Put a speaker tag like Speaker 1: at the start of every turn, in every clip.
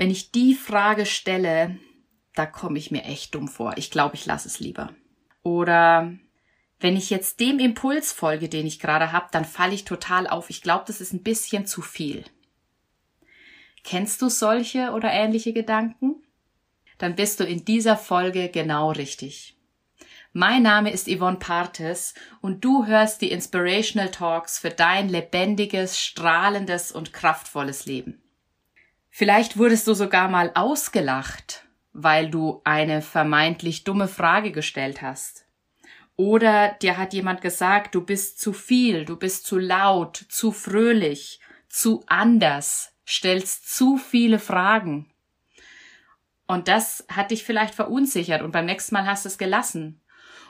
Speaker 1: wenn ich die Frage stelle, da komme ich mir echt dumm vor. Ich glaube, ich lasse es lieber. Oder wenn ich jetzt dem Impuls folge, den ich gerade habe, dann falle ich total auf. Ich glaube, das ist ein bisschen zu viel. Kennst du solche oder ähnliche Gedanken? Dann bist du in dieser Folge genau richtig. Mein Name ist Yvonne Partes und du hörst die Inspirational Talks für dein lebendiges, strahlendes und kraftvolles Leben. Vielleicht wurdest du sogar mal ausgelacht, weil du eine vermeintlich dumme Frage gestellt hast. Oder dir hat jemand gesagt, du bist zu viel, du bist zu laut, zu fröhlich, zu anders, stellst zu viele Fragen. Und das hat dich vielleicht verunsichert und beim nächsten Mal hast du es gelassen.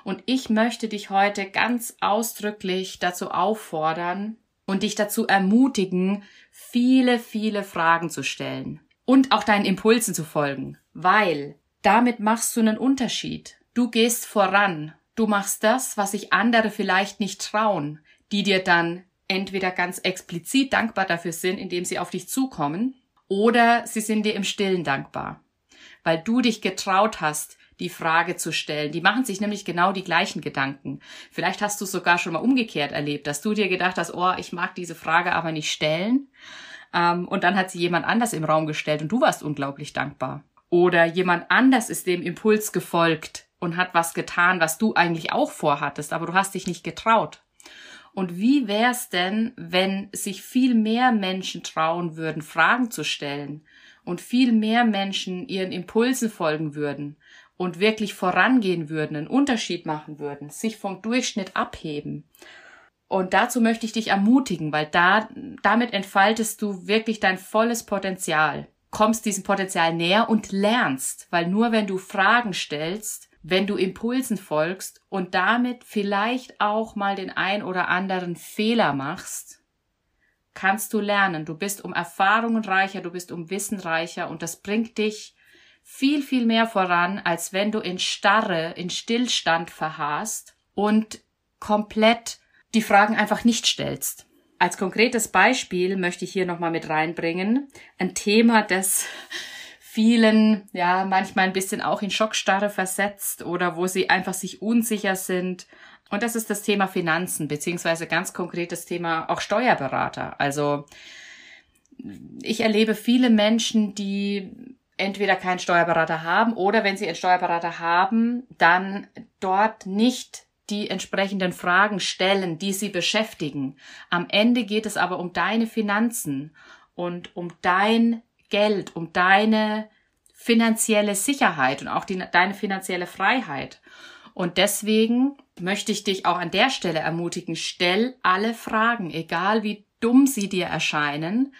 Speaker 1: Und ich möchte dich heute ganz ausdrücklich dazu auffordern und dich dazu ermutigen, viele, viele Fragen zu stellen und auch deinen Impulsen zu folgen, weil damit machst du einen Unterschied. Du gehst voran. Du machst das, was sich andere vielleicht nicht trauen, die dir dann entweder ganz explizit dankbar dafür sind, indem sie auf dich zukommen, oder sie sind dir im Stillen dankbar weil du dich getraut hast, die Frage zu stellen. Die machen sich nämlich genau die gleichen Gedanken. Vielleicht hast du es sogar schon mal umgekehrt erlebt, dass du dir gedacht hast, oh, ich mag diese Frage aber nicht stellen. Ähm, und dann hat sie jemand anders im Raum gestellt und du warst unglaublich dankbar. Oder jemand anders ist dem Impuls gefolgt und hat was getan, was du eigentlich auch vorhattest, aber du hast dich nicht getraut. Und wie wär's denn, wenn sich viel mehr Menschen trauen würden, Fragen zu stellen und viel mehr Menschen ihren Impulsen folgen würden und wirklich vorangehen würden, einen Unterschied machen würden, sich vom Durchschnitt abheben. Und dazu möchte ich dich ermutigen, weil da, damit entfaltest du wirklich dein volles Potenzial, kommst diesem Potenzial näher und lernst, weil nur wenn du Fragen stellst, wenn du Impulsen folgst und damit vielleicht auch mal den ein oder anderen Fehler machst, kannst du lernen. Du bist um Erfahrungen reicher, du bist um Wissen reicher und das bringt dich viel, viel mehr voran, als wenn du in Starre, in Stillstand verharrst und komplett die Fragen einfach nicht stellst. Als konkretes Beispiel möchte ich hier nochmal mit reinbringen. Ein Thema, das vielen, ja, manchmal ein bisschen auch in Schockstarre versetzt oder wo sie einfach sich unsicher sind und das ist das Thema Finanzen, beziehungsweise ganz konkret das Thema auch Steuerberater. Also ich erlebe viele Menschen, die entweder keinen Steuerberater haben oder wenn sie einen Steuerberater haben, dann dort nicht die entsprechenden Fragen stellen, die sie beschäftigen. Am Ende geht es aber um deine Finanzen und um dein Geld, um deine finanzielle Sicherheit und auch die, deine finanzielle Freiheit. Und deswegen möchte ich dich auch an der Stelle ermutigen, stell alle Fragen, egal wie dumm sie dir erscheinen.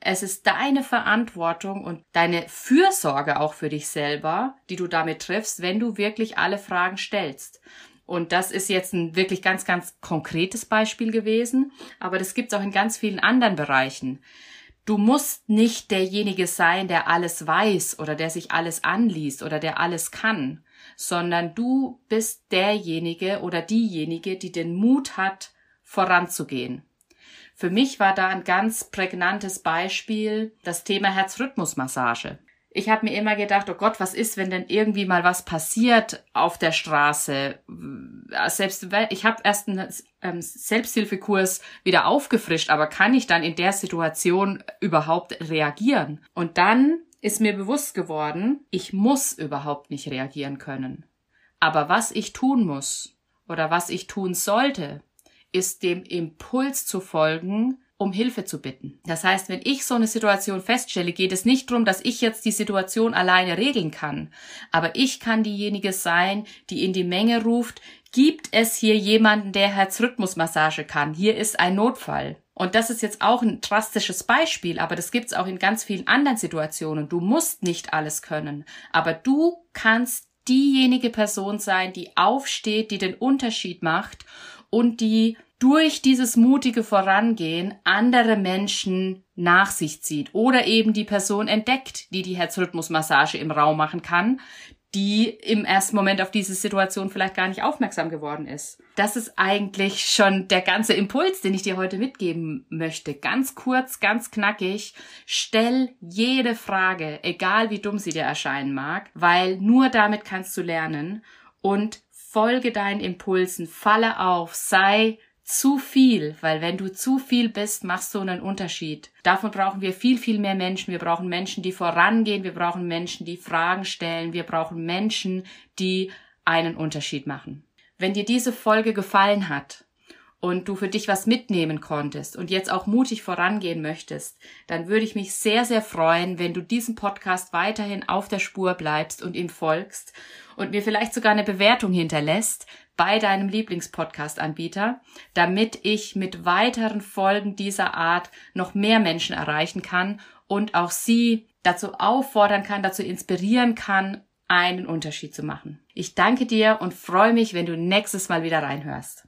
Speaker 1: Es ist deine Verantwortung und deine Fürsorge auch für dich selber, die du damit triffst, wenn du wirklich alle Fragen stellst. Und das ist jetzt ein wirklich ganz, ganz konkretes Beispiel gewesen, aber das gibt es auch in ganz vielen anderen Bereichen. Du musst nicht derjenige sein, der alles weiß oder der sich alles anliest oder der alles kann sondern du bist derjenige oder diejenige, die den Mut hat, voranzugehen. Für mich war da ein ganz prägnantes Beispiel das Thema Herzrhythmusmassage. Ich habe mir immer gedacht, oh Gott, was ist, wenn denn irgendwie mal was passiert auf der Straße? Selbst ich habe erst einen ähm, Selbsthilfekurs wieder aufgefrischt, aber kann ich dann in der Situation überhaupt reagieren? Und dann ist mir bewusst geworden, ich muss überhaupt nicht reagieren können. Aber was ich tun muss oder was ich tun sollte, ist dem Impuls zu folgen, um Hilfe zu bitten. Das heißt, wenn ich so eine Situation feststelle, geht es nicht darum, dass ich jetzt die Situation alleine regeln kann, aber ich kann diejenige sein, die in die Menge ruft, gibt es hier jemanden, der Herzrhythmusmassage kann? Hier ist ein Notfall. Und das ist jetzt auch ein drastisches Beispiel, aber das gibt's auch in ganz vielen anderen Situationen. Du musst nicht alles können, aber du kannst diejenige Person sein, die aufsteht, die den Unterschied macht und die durch dieses mutige Vorangehen andere Menschen nach sich zieht oder eben die Person entdeckt, die die Herzrhythmusmassage im Raum machen kann, die im ersten Moment auf diese Situation vielleicht gar nicht aufmerksam geworden ist. Das ist eigentlich schon der ganze Impuls, den ich dir heute mitgeben möchte. Ganz kurz, ganz knackig. Stell jede Frage, egal wie dumm sie dir erscheinen mag, weil nur damit kannst du lernen und folge deinen Impulsen, falle auf, sei zu viel, weil wenn du zu viel bist, machst du einen Unterschied. Davon brauchen wir viel, viel mehr Menschen. Wir brauchen Menschen, die vorangehen. Wir brauchen Menschen, die Fragen stellen. Wir brauchen Menschen, die einen Unterschied machen. Wenn dir diese Folge gefallen hat und du für dich was mitnehmen konntest und jetzt auch mutig vorangehen möchtest, dann würde ich mich sehr, sehr freuen, wenn du diesem Podcast weiterhin auf der Spur bleibst und ihm folgst und mir vielleicht sogar eine Bewertung hinterlässt, bei deinem Lieblingspodcast-Anbieter, damit ich mit weiteren Folgen dieser Art noch mehr Menschen erreichen kann und auch sie dazu auffordern kann, dazu inspirieren kann, einen Unterschied zu machen. Ich danke dir und freue mich, wenn du nächstes Mal wieder reinhörst.